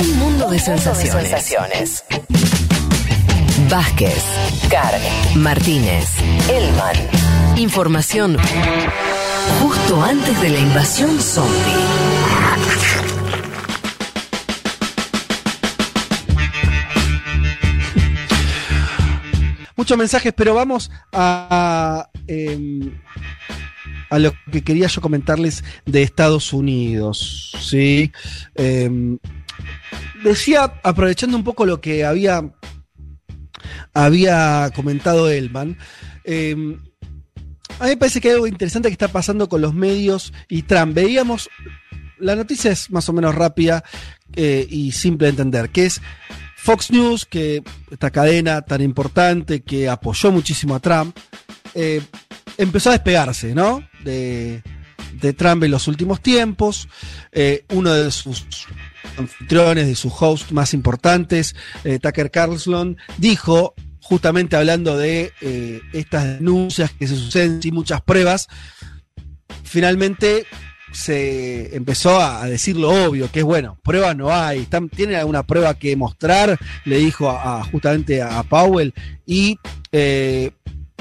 Un mundo de sensaciones. Vázquez, Carg, Martínez, Elman. Información justo antes de la invasión zombie. Muchos mensajes, pero vamos a, em, a lo que quería yo comentarles de Estados Unidos. ¿sí? Em, decía, aprovechando un poco lo que había, había comentado Elman, em, a mí me parece que hay algo interesante que está pasando con los medios y Trump. Veíamos, la noticia es más o menos rápida eh, y simple de entender, que es Fox News, que esta cadena tan importante que apoyó muchísimo a Trump, eh, empezó a despegarse, ¿no? De, de Trump en los últimos tiempos. Eh, uno de sus anfitriones, de sus hosts más importantes, eh, Tucker Carlson, dijo, justamente hablando de eh, estas denuncias que se suceden sin muchas pruebas, finalmente se empezó a, decir lo obvio, que es bueno, pruebas no hay, ¿Están, ¿tienen alguna prueba que mostrar? Le dijo a, justamente a, Powell. Y eh,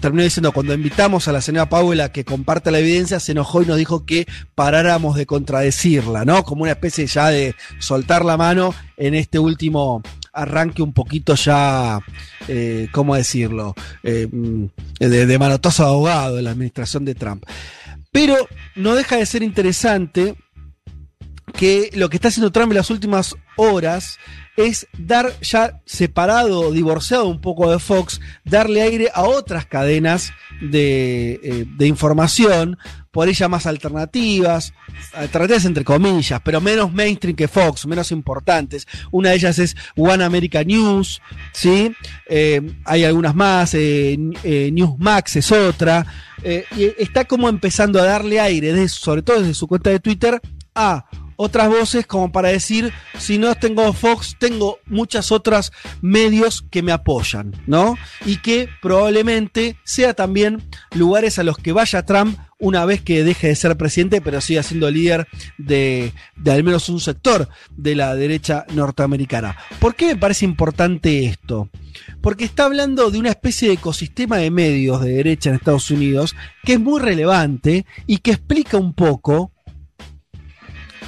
terminó diciendo, cuando invitamos a la señora Powell a que comparta la evidencia, se enojó y nos dijo que paráramos de contradecirla, ¿no? Como una especie ya de soltar la mano en este último arranque un poquito ya, eh, ¿cómo decirlo? Eh, mm, de, de manotazo ahogado de la administración de Trump. Pero no deja de ser interesante que lo que está haciendo Trump en las últimas horas es dar ya separado, divorciado un poco de Fox, darle aire a otras cadenas de, eh, información, por ella más alternativas, alternativas entre comillas, pero menos mainstream que Fox, menos importantes. Una de ellas es One America News, ¿sí? Eh, hay algunas más, eh, eh, Newsmax es otra, y está como empezando a darle aire, sobre todo desde su cuenta de Twitter, a otras voces como para decir, si no tengo Fox, tengo muchas otras medios que me apoyan, ¿no? Y que probablemente sea también lugares a los que vaya Trump una vez que deje de ser presidente, pero siga siendo líder de, de al menos un sector de la derecha norteamericana. ¿Por qué me parece importante esto? Porque está hablando de una especie de ecosistema de medios de derecha en Estados Unidos que es muy relevante y que explica un poco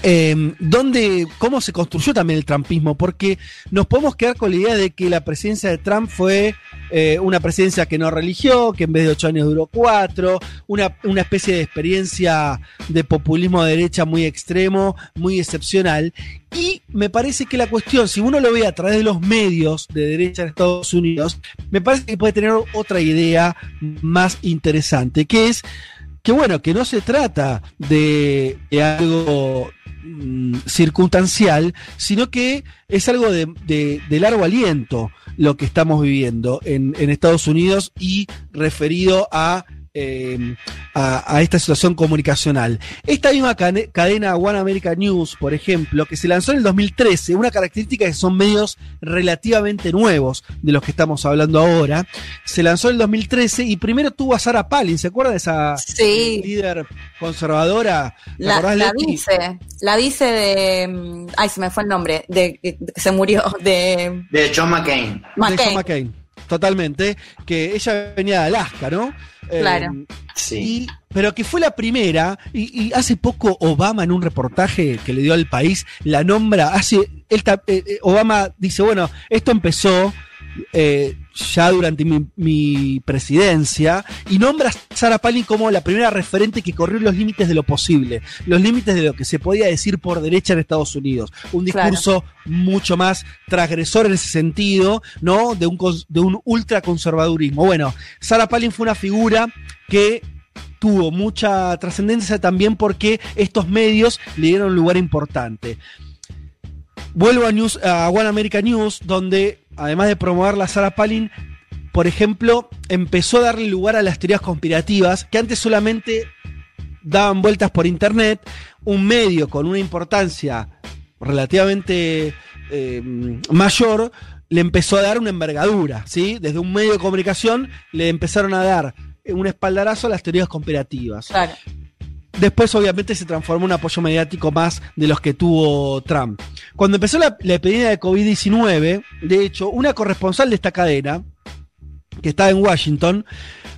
eh, cómo se construyó también el trumpismo, porque nos podemos quedar con la idea de que la presidencia de Trump fue eh, una presidencia que no religió, que en vez de ocho años duró cuatro, una, una especie de experiencia de populismo de derecha muy extremo, muy excepcional. Y me parece que la cuestión, si uno lo ve a través de los medios de derecha en Estados Unidos, me parece que puede tener otra idea más interesante, que es que bueno, que no se trata de, algo mm, circunstancial, sino que es algo de, largo aliento lo que estamos viviendo en, en Estados Unidos y referido a eh, a, esta situación comunicacional. Esta misma cadena One America News, por ejemplo, que se lanzó en el 2013, una característica que son medios relativamente nuevos de los que estamos hablando ahora, se lanzó en el 2013 y primero tuvo a Sarah Palin, ¿se acuerda de esa líder conservadora? La, la dice, la dice de, mm, ay, se me fue el nombre, de que se murió, de... De John McCain. De John McCain, totalmente, que ella venía de Alaska, ¿no? Claro. Em, sí. pero que fue la primera, y, hace poco Obama en un reportaje que le dio al país, la nombra, hace, él, eh, eh, Obama dice, bueno, esto empezó eh, ya durante mi, presidencia y nombra a Sarah Palin como la primera referente que corrió los límites de lo posible, los límites de lo que se podía decir por derecha en Estados Unidos. Un discurso mucho más transgresor en ese sentido, ¿no? De un, de un ultraconservadurismo. Bueno, Sarah Palin fue una figura que tuvo mucha trascendencia también porque estos medios le dieron un lugar importante. Vuelvo a, News, a One America News, donde además de promover la Sarah Palin, por ejemplo, empezó a darle lugar a las teorías conspirativas que antes solamente daban vueltas por internet. Un medio con una importancia relativamente eh, mayor le empezó a dar una envergadura, ¿sí? Desde un medio de comunicación le empezaron a dar un espaldarazo a las teorías conspirativas. Después, obviamente, se transformó en un apoyo mediático más de los que tuvo Trump. Cuando empezó la, la epidemia de COVID-19, de hecho, una corresponsal de esta cadena, que estaba en Washington,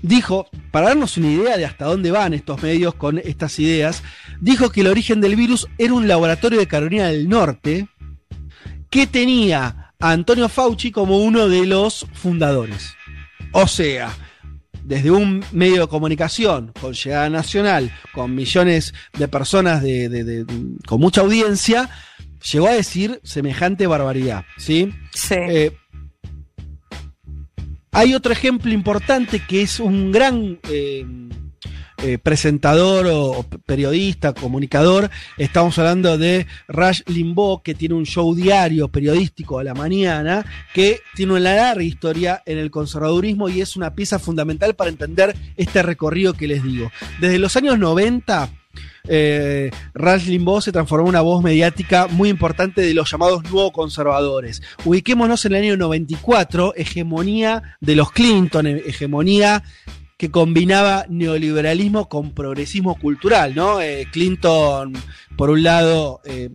dijo, para darnos una idea de hasta dónde van estos medios con estas ideas, dijo que el origen del virus era un laboratorio de Carolina del Norte que tenía a Antonio Fauci como uno de los fundadores. O sea, desde un medio de comunicación con llegada nacional, con millones de personas de, de- de- con mucha audiencia, llegó a decir semejante barbaridad. ¿sí? Sí. Eh, hay otro ejemplo importante que es un gran eh, eh, presentador o, periodista, comunicador. Estamos hablando de Rush Limbaugh, que tiene un show diario periodístico a la mañana, que tiene una larga historia en el conservadurismo y es una pieza fundamental para entender este recorrido que les digo. Desde los años 90 eh, Rush Limbaugh se transformó en una voz mediática muy importante de los llamados nuevos conservadores. Ubiquémonos en el año 94, hegemonía de los Clinton, he- hegemonía que combinaba neoliberalismo con progresismo cultural, ¿no? Eh, Clinton, por un lado, eh,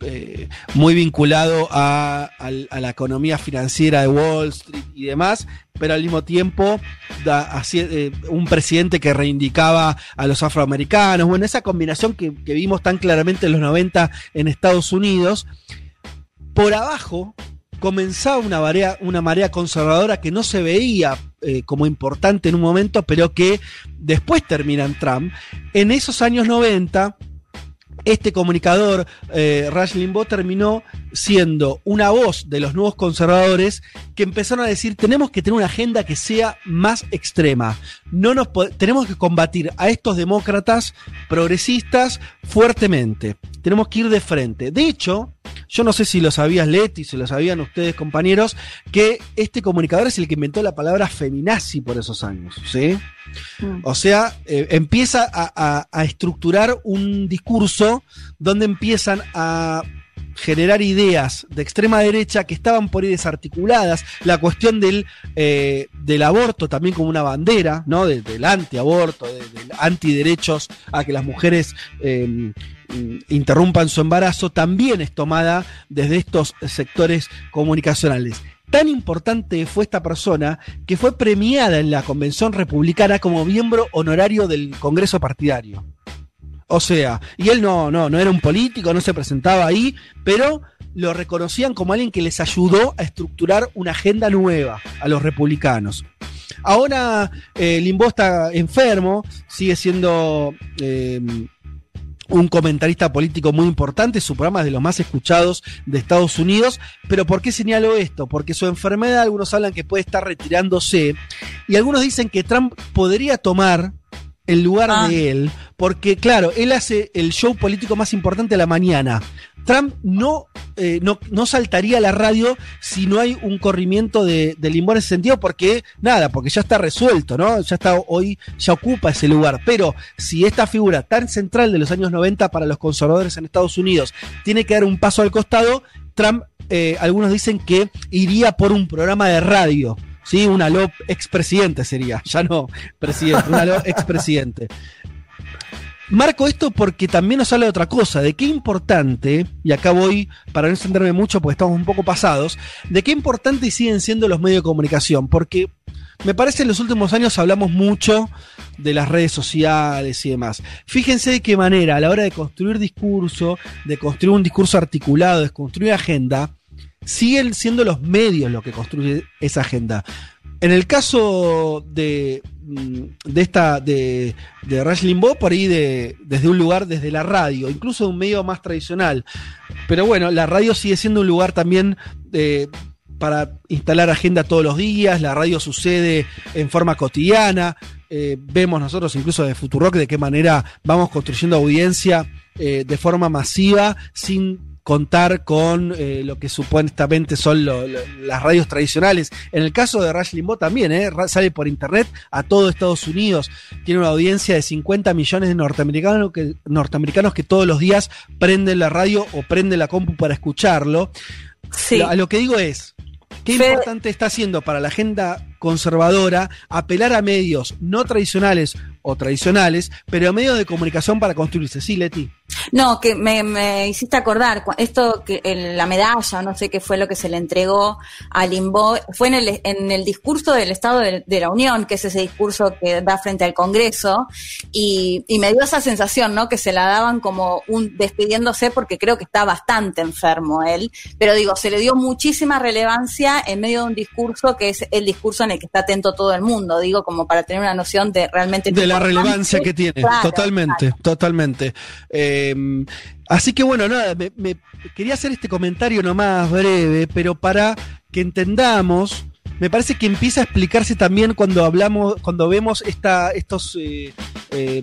eh, muy vinculado a, la economía financiera de Wall Street y demás, pero al mismo tiempo da- así, un presidente que reivindicaba a los afroamericanos, bueno, esa combinación que, que vimos tan claramente en los 90 en Estados Unidos, por abajo comenzaba una marea, conservadora que no se veía eh, como importante en un momento, pero que después termina en Trump. En esos años 90, este comunicador, eh, Limbaugh, terminó siendo una voz de los nuevos conservadores que empezaron a decir, tenemos que tener una agenda que sea más extrema. No nos tenemos que combatir a estos demócratas progresistas fuertemente. Tenemos que ir de frente. De hecho, yo no sé si lo sabías, Leti, si lo sabían ustedes, compañeros, que este comunicador es el que inventó la palabra feminazi por esos años, ¿sí? Mm. O sea, eh, empieza a, a- a estructurar un discurso donde empiezan a generar ideas de extrema derecha que estaban por ahí desarticuladas, la cuestión del, eh, del aborto también como una bandera, ¿no? De- del antiaborto, de- del antiderechos a que las mujeres mm, interrumpan su embarazo, también es tomada desde estos sectores comunicacionales. Tan importante fue esta persona que fue premiada en la convención republicana como miembro honorario del Congreso partidario. O sea, y él no, no, no era un político, no se presentaba ahí, pero lo reconocían como alguien que les ayudó a estructurar una agenda nueva a los republicanos. Ahora eh, Limbaugh está enfermo, sigue siendo eh, un comentarista político muy importante, su programa es de los más escuchados de Estados Unidos, pero ¿por qué señalo esto? Porque su enfermedad, algunos hablan que puede estar retirándose, y algunos dicen que Trump podría tomar el lugar Ah. de él, porque claro, él hace el show político más importante de la mañana. Trump no, eh, no, no saltaría a la radio si no hay un corrimiento de, de Limbaugh en ese sentido, porque nada, porque ya está resuelto, ¿no? Ya está hoy, ya ocupa ese lugar. Pero si esta figura tan central de los años 90 para los conservadores en Estados Unidos tiene que dar un paso al costado, Trump, eh, algunos dicen que iría por un programa de radio. Sí, un aló expresidente sería, ya no presidente, un aló expresidente. Marco esto porque también nos habla de otra cosa, de qué importante, y acá voy para no extenderme mucho porque estamos un poco pasados, de qué importante siguen siendo los medios de comunicación, porque me parece en los últimos años hablamos mucho de las redes sociales y demás. Fíjense de qué manera a la hora de construir discurso, de construir un discurso articulado, de construir agenda, siguen siendo los medios los que construyen esa agenda. En el caso de, mm, de esta de, de Rush Limbaugh, por ahí de, desde un lugar, desde la radio, incluso de un medio más tradicional. Pero bueno, la radio sigue siendo un lugar también eh, para instalar agenda todos los días, la radio sucede en forma cotidiana. eh, vemos nosotros incluso de Futurock de qué manera vamos construyendo audiencia eh, de forma masiva sin contar con eh, lo que supuestamente son lo- lo- las radios tradicionales. En el caso de Rush Limbaugh también, ¿eh? Sale por internet a todo Estados Unidos. Tiene una audiencia de 50 millones de norteamericanos que, norteamericanos que todos los días prenden la radio o prenden la compu para escucharlo. Sí. Lo- A lo que digo es, ¿qué Fede- importante está haciendo para la agenda conservadora, apelar a medios no tradicionales o tradicionales, pero a medios de comunicación para construirse. Sí, Leti. No, que me, me hiciste acordar, esto que la medalla, no sé qué fue lo que se le entregó a Limbo, fue en el, en el discurso del Estado de, la Unión, que es ese discurso que da frente al Congreso, y, y, me dio esa sensación, ¿no? Que se la daban como un despidiéndose porque creo que está bastante enfermo él, pero digo, se le dio muchísima relevancia en medio de un discurso que es el discurso en el que está atento todo el mundo, digo, como para tener una noción de realmente... De la relevancia que tiene, totalmente, totalmente. Eh, así que bueno, nada, me, quería hacer este comentario nomás breve, pero para que entendamos, me parece que empieza a explicarse también cuando hablamos, cuando vemos esta, estos eh, eh,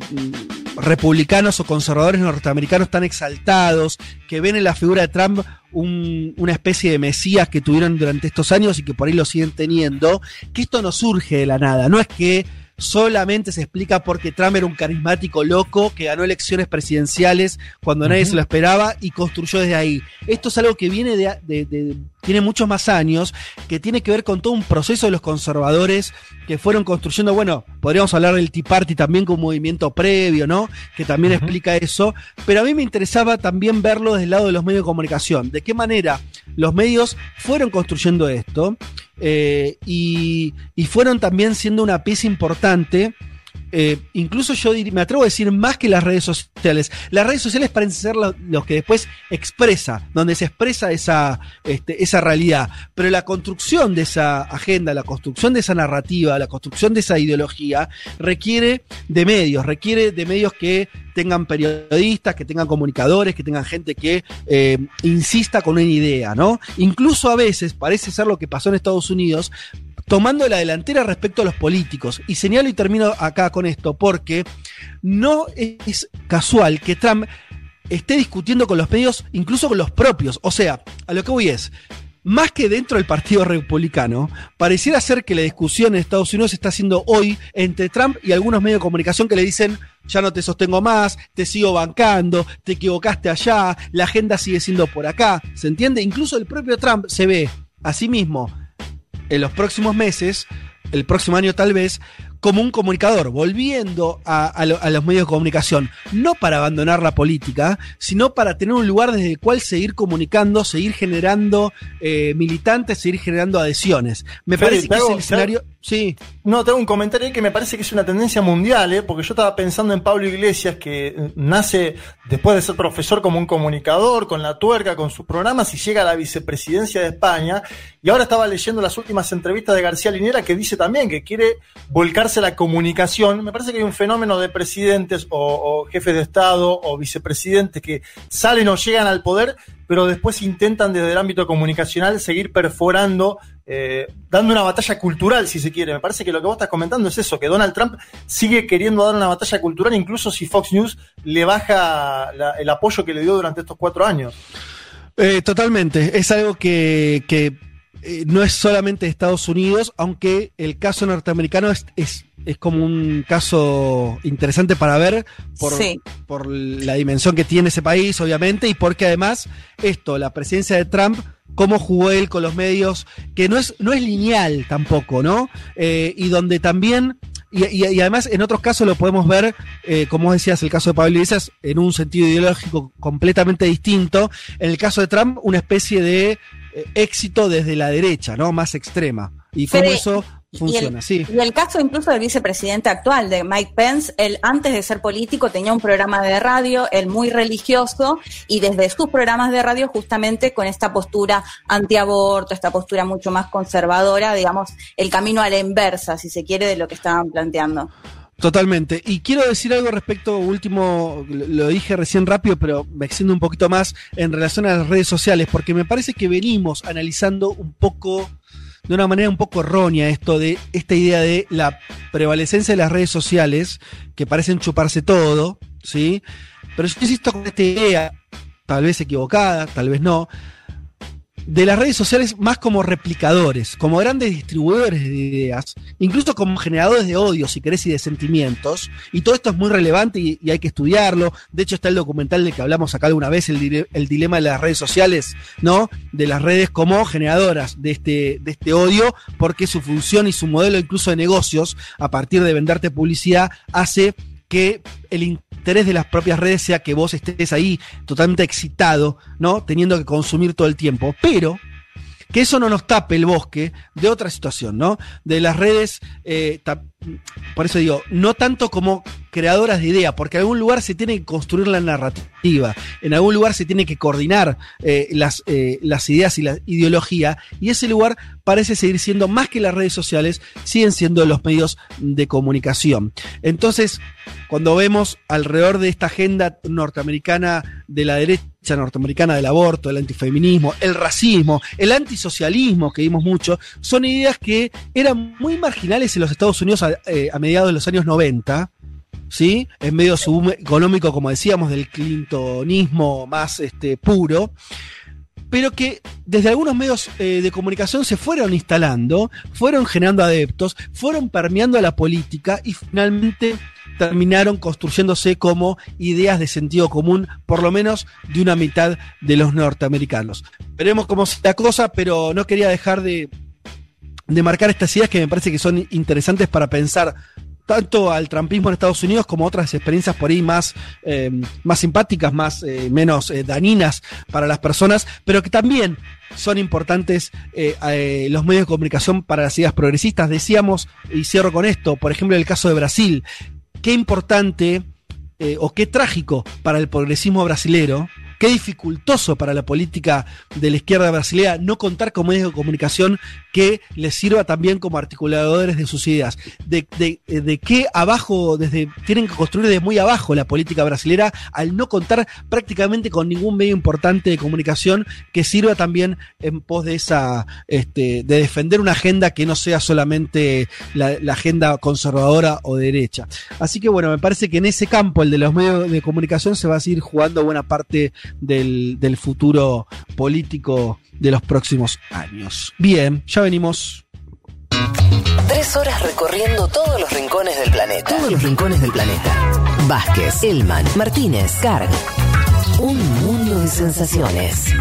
republicanos o conservadores norteamericanos tan exaltados, que ven en la figura de Trump una especie de mesías que tuvieron durante estos años y que por ahí lo siguen teniendo, que esto no surge de la nada, no es que solamente se explica porque Trump era un carismático loco que ganó elecciones presidenciales cuando nadie se lo esperaba y construyó desde ahí. Esto es algo que viene de, tiene muchos más años, que tiene que ver con todo un proceso de los conservadores que fueron construyendo, bueno, podríamos hablar del Tea Party también como un movimiento previo, ¿no? Que también explica eso, pero a mí me interesaba también verlo desde el lado de los medios de comunicación, de qué manera los medios fueron construyendo esto eh, y, y, fueron también siendo una pieza importante. Eh, incluso yo me atrevo a decir más que las redes sociales. Las redes sociales parecen ser los, que después expresa, donde se expresa esa, este, esa realidad. Pero la construcción de esa agenda, la construcción de esa narrativa, la construcción de esa ideología, requiere de medios, requiere de medios que tengan periodistas, que tengan comunicadores, que tengan gente que eh, insista con una idea, ¿no? Incluso a veces parece ser lo que pasó en Estados Unidos, tomando la delantera respecto a los políticos. Y señalo y termino acá con esto, porque no es casual que Trump esté discutiendo con los medios, incluso con los propios. O sea, a lo que voy es, más que dentro del Partido Republicano, pareciera ser que la discusión en Estados Unidos está siendo hoy entre Trump y algunos medios de comunicación que le dicen, ya no te sostengo más, te sigo bancando, te equivocaste allá, la agenda sigue siendo por acá, ¿se entiende? Incluso el propio Trump se ve a sí mismo en los próximos meses, el próximo año tal vez, como un comunicador, volviendo a, los medios de comunicación, no para abandonar la política, sino para tener un lugar desde el cual seguir comunicando, seguir generando eh, militantes, seguir generando adhesiones. Me parece que es el escenario. Sí. No, tengo un comentario ahí que me parece que es una tendencia mundial, ¿eh? porque yo estaba pensando en Pablo Iglesias, que eh, nace después de ser profesor como un comunicador, con la tuerca, con sus programas, y llega a la vicepresidencia de España. Y ahora estaba leyendo las últimas entrevistas de García Linera, que dice también que quiere volcarse la comunicación. Me parece que hay un fenómeno de presidentes o, o jefes de Estado o vicepresidentes que salen o llegan al poder, pero después intentan desde el ámbito comunicacional seguir perforando eh, dando una batalla cultural, si se quiere. Me parece que lo que vos estás comentando es eso, que Donald Trump sigue queriendo dar una batalla cultural, incluso si Fox News le baja el apoyo que le dio durante estos cuatro años. Eh, totalmente, es algo que, eh, no es solamente de Estados Unidos, aunque el caso norteamericano es, es, como un caso interesante para ver por, por la dimensión que tiene ese país, obviamente, y porque además esto, la presidencia de Trump cómo jugó él con los medios, que no es, no es lineal tampoco, ¿no? Eh, y donde también, y, además en otros casos lo podemos ver, eh, como decías, el caso de Pablo Iglesias, en un sentido ideológico completamente distinto. En el caso de Trump, una especie de éxito desde la derecha, ¿no? Más extrema. Y cómo eso Funciona, y el, sí. Y el caso incluso del vicepresidente actual, de Mike Pence, él antes de ser político tenía un programa de radio, él muy religioso, y desde sus programas de radio justamente con esta postura antiaborto, esta postura mucho más conservadora, digamos, el camino a la inversa, si se quiere, de lo que estaban planteando. Totalmente. Y quiero decir algo respecto, último, lo dije recién rápido, pero me extiendo un poquito más en relación a las redes sociales, porque me parece que venimos analizando un poco de una manera un poco errónea esto de esta idea de la prevalecencia de las redes sociales que parecen chuparse todo, ¿sí? Pero yo insisto con esta idea, tal vez equivocada, tal vez no, de las redes sociales más como replicadores, como grandes distribuidores de ideas, incluso como generadores de odio, si querés, y de sentimientos. Y todo esto es muy relevante y, hay que estudiarlo. De hecho, está el documental del que hablamos acá alguna vez, el, el, dilema de las redes sociales, ¿no? De las redes como generadoras de este, de este odio, porque su función y su modelo incluso de negocios, a partir de venderte publicidad, hace que el interés de las propias redes sea que vos estés ahí totalmente excitado, ¿no? Teniendo que consumir todo el tiempo. Pero que eso no nos tape el bosque de otra situación, ¿no? De las redes, eh, por eso digo, no tanto como creadoras de idea, porque en algún lugar se tiene que construir la narrativa, en algún lugar se tiene que coordinar eh, las, eh, las ideas y la ideología, y ese lugar parece seguir siendo más que las redes sociales, siguen siendo los medios de comunicación. Entonces, cuando vemos alrededor de esta agenda norteamericana de la derecha, norteamericana del aborto, el antifeminismo, el racismo, el antisocialismo, que vimos mucho, son ideas que eran muy marginales en los Estados Unidos a, eh, mediados de los años 90, ¿sí? En medio económico, como decíamos, del clintonismo más este, puro pero que desde algunos medios eh, de comunicación se fueron instalando, fueron generando adeptos, fueron permeando a la política y finalmente terminaron construyéndose como ideas de sentido común, por lo menos de una mitad de los norteamericanos. Veremos cómo se la cosa, pero no quería dejar de, de marcar estas ideas que me parece que son interesantes para pensar tanto al trampismo en Estados Unidos como otras experiencias por ahí más, eh, más simpáticas, más eh, menos eh, daninas para las personas, pero que también son importantes eh, los medios de comunicación para las ideas progresistas. Decíamos, y cierro con esto, por ejemplo, el caso de Brasil, qué importante o qué trágico para el progresismo brasilero qué dificultoso para la política de la izquierda brasileña no contar con medios de comunicación que les sirva también como articuladores de sus ideas. De, de, de qué abajo, desde, tienen que construir desde muy abajo la política brasilera al no contar prácticamente con ningún medio importante de comunicación que sirva también en pos de esa, este, de defender una agenda que no sea solamente la, la agenda conservadora o derecha. Así que bueno, me parece que en ese campo, el de los medios de comunicación, se va a seguir jugando buena parte del, del futuro político de los próximos años. Bien, ya venimos. Tres horas recorriendo todos los rincones del planeta. Todos los rincones del planeta. Vázquez, Elman, Martínez, Carg. Un mundo de sensaciones.